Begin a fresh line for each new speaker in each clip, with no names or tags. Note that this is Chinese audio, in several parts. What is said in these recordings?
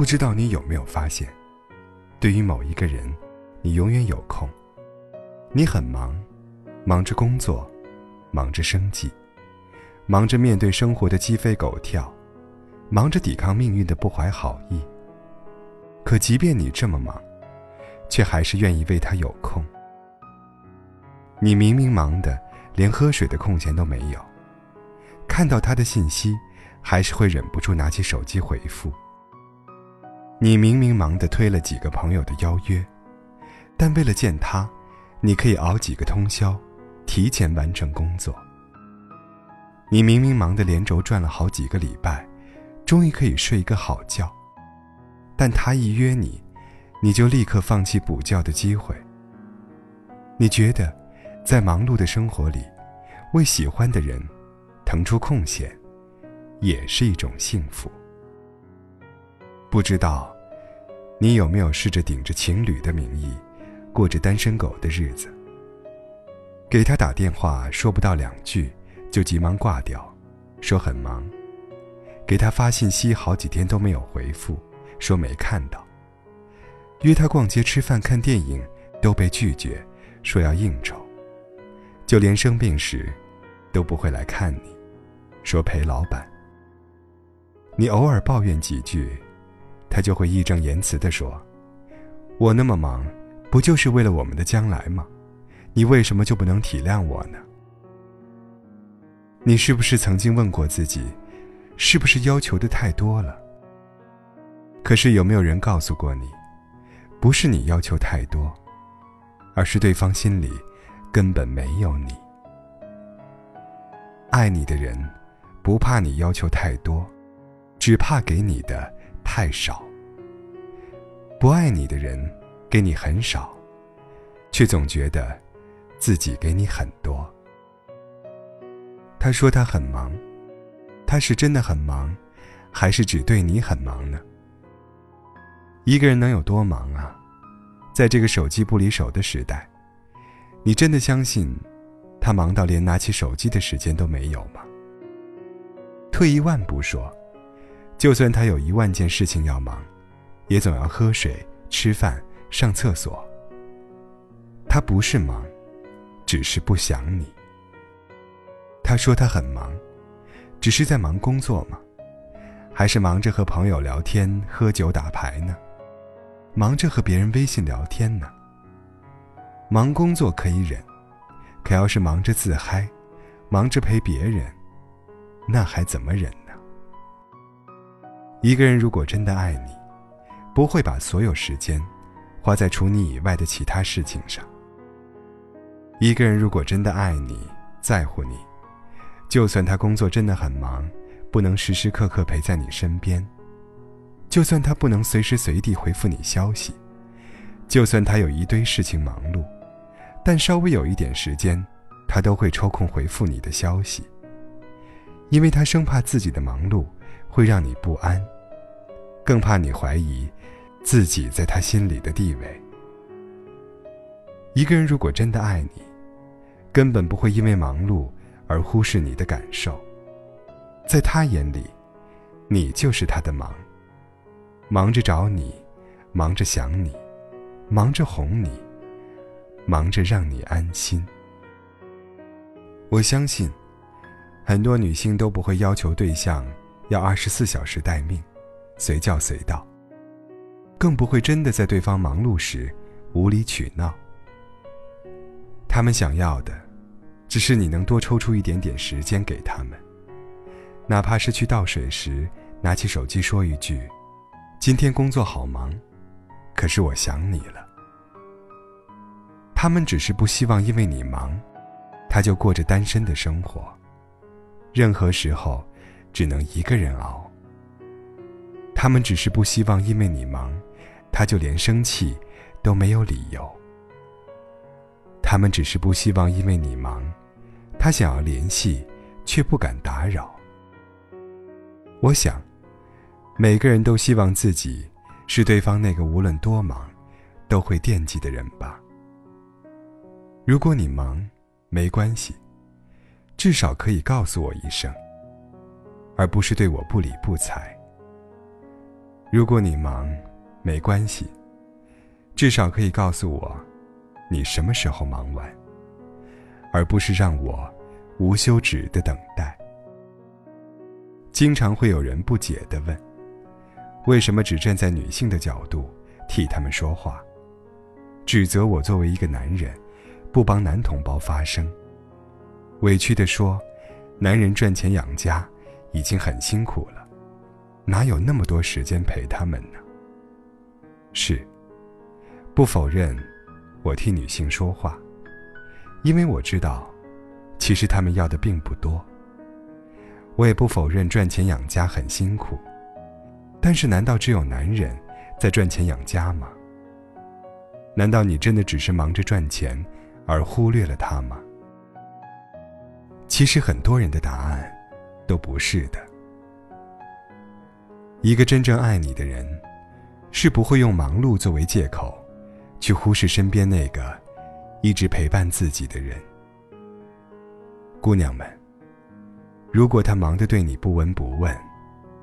不知道你有没有发现，对于某一个人，你永远有空。你很忙，忙着工作，忙着生计，忙着面对生活的鸡飞狗跳，忙着抵抗命运的不怀好意。可即便你这么忙，却还是愿意为他有空。你明明忙的连喝水的空闲都没有，看到他的信息，还是会忍不住拿起手机回复。你明明忙的推了几个朋友的邀约，但为了见他。你可以熬几个通宵，提前完成工作。你明明忙得连轴转了好几个礼拜，终于可以睡一个好觉。但他一约你，你就立刻放弃补觉的机会。你觉得，在忙碌的生活里，为喜欢的人腾出空闲，也是一种幸福。不知道，你有没有试着顶着情侣的名义？过着单身狗的日子。给他打电话说不到两句，就急忙挂掉，说很忙。给他发信息好几天都没有回复，说没看到。约他逛街、吃饭、看电影都被拒绝，说要应酬。就连生病时，都不会来看你，说陪老板。你偶尔抱怨几句，他就会义正言辞地说：“我那么忙。”不就是为了我们的将来吗？你为什么就不能体谅我呢？你是不是曾经问过自己，是不是要求的太多了？可是有没有人告诉过你，不是你要求太多，而是对方心里根本没有你。爱你的人，不怕你要求太多，只怕给你的太少。不爱你的人。给你很少，却总觉得自己给你很多。他说他很忙，他是真的很忙，还是只对你很忙呢？一个人能有多忙啊？在这个手机不离手的时代，你真的相信他忙到连拿起手机的时间都没有吗？退一万步说，就算他有一万件事情要忙，也总要喝水、吃饭。上厕所。他不是忙，只是不想你。他说他很忙，只是在忙工作吗？还是忙着和朋友聊天、喝酒、打牌呢？忙着和别人微信聊天呢？忙工作可以忍，可要是忙着自嗨，忙着陪别人，那还怎么忍呢？一个人如果真的爱你，不会把所有时间。花在除你以外的其他事情上。一个人如果真的爱你、在乎你，就算他工作真的很忙，不能时时刻刻陪在你身边；就算他不能随时随地回复你消息；就算他有一堆事情忙碌，但稍微有一点时间，他都会抽空回复你的消息，因为他生怕自己的忙碌会让你不安，更怕你怀疑。自己在他心里的地位。一个人如果真的爱你，根本不会因为忙碌而忽视你的感受。在他眼里，你就是他的忙，忙着找你，忙着想你，忙着哄你，忙着让你安心。我相信，很多女性都不会要求对象要二十四小时待命，随叫随到。更不会真的在对方忙碌时无理取闹。他们想要的，只是你能多抽出一点点时间给他们，哪怕是去倒水时拿起手机说一句：“今天工作好忙，可是我想你了。”他们只是不希望因为你忙，他就过着单身的生活，任何时候只能一个人熬。他们只是不希望因为你忙。他就连生气都没有理由。他们只是不希望因为你忙，他想要联系却不敢打扰。我想，每个人都希望自己是对方那个无论多忙都会惦记的人吧。如果你忙，没关系，至少可以告诉我一声，而不是对我不理不睬。如果你忙，没关系，至少可以告诉我，你什么时候忙完，而不是让我无休止的等待。经常会有人不解的问：为什么只站在女性的角度替他们说话，指责我作为一个男人，不帮男同胞发声？委屈的说，男人赚钱养家已经很辛苦了，哪有那么多时间陪他们呢？是，不否认，我替女性说话，因为我知道，其实他们要的并不多。我也不否认赚钱养家很辛苦，但是难道只有男人在赚钱养家吗？难道你真的只是忙着赚钱，而忽略了他吗？其实很多人的答案，都不是的。一个真正爱你的人，是不会用忙碌作为借口，去忽视身边那个一直陪伴自己的人。姑娘们，如果他忙得对你不闻不问、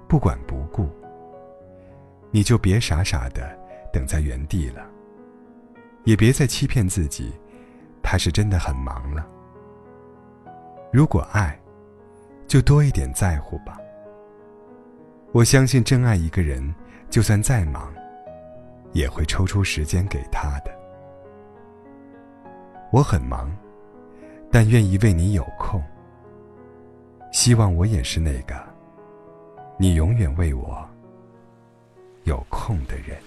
不管不顾，你就别傻傻的等在原地了，也别再欺骗自己，他是真的很忙了。如果爱，就多一点在乎吧。我相信，真爱一个人，就算再忙，也会抽出时间给他的。我很忙，但愿意为你有空。希望我也是那个，你永远为我有空的人。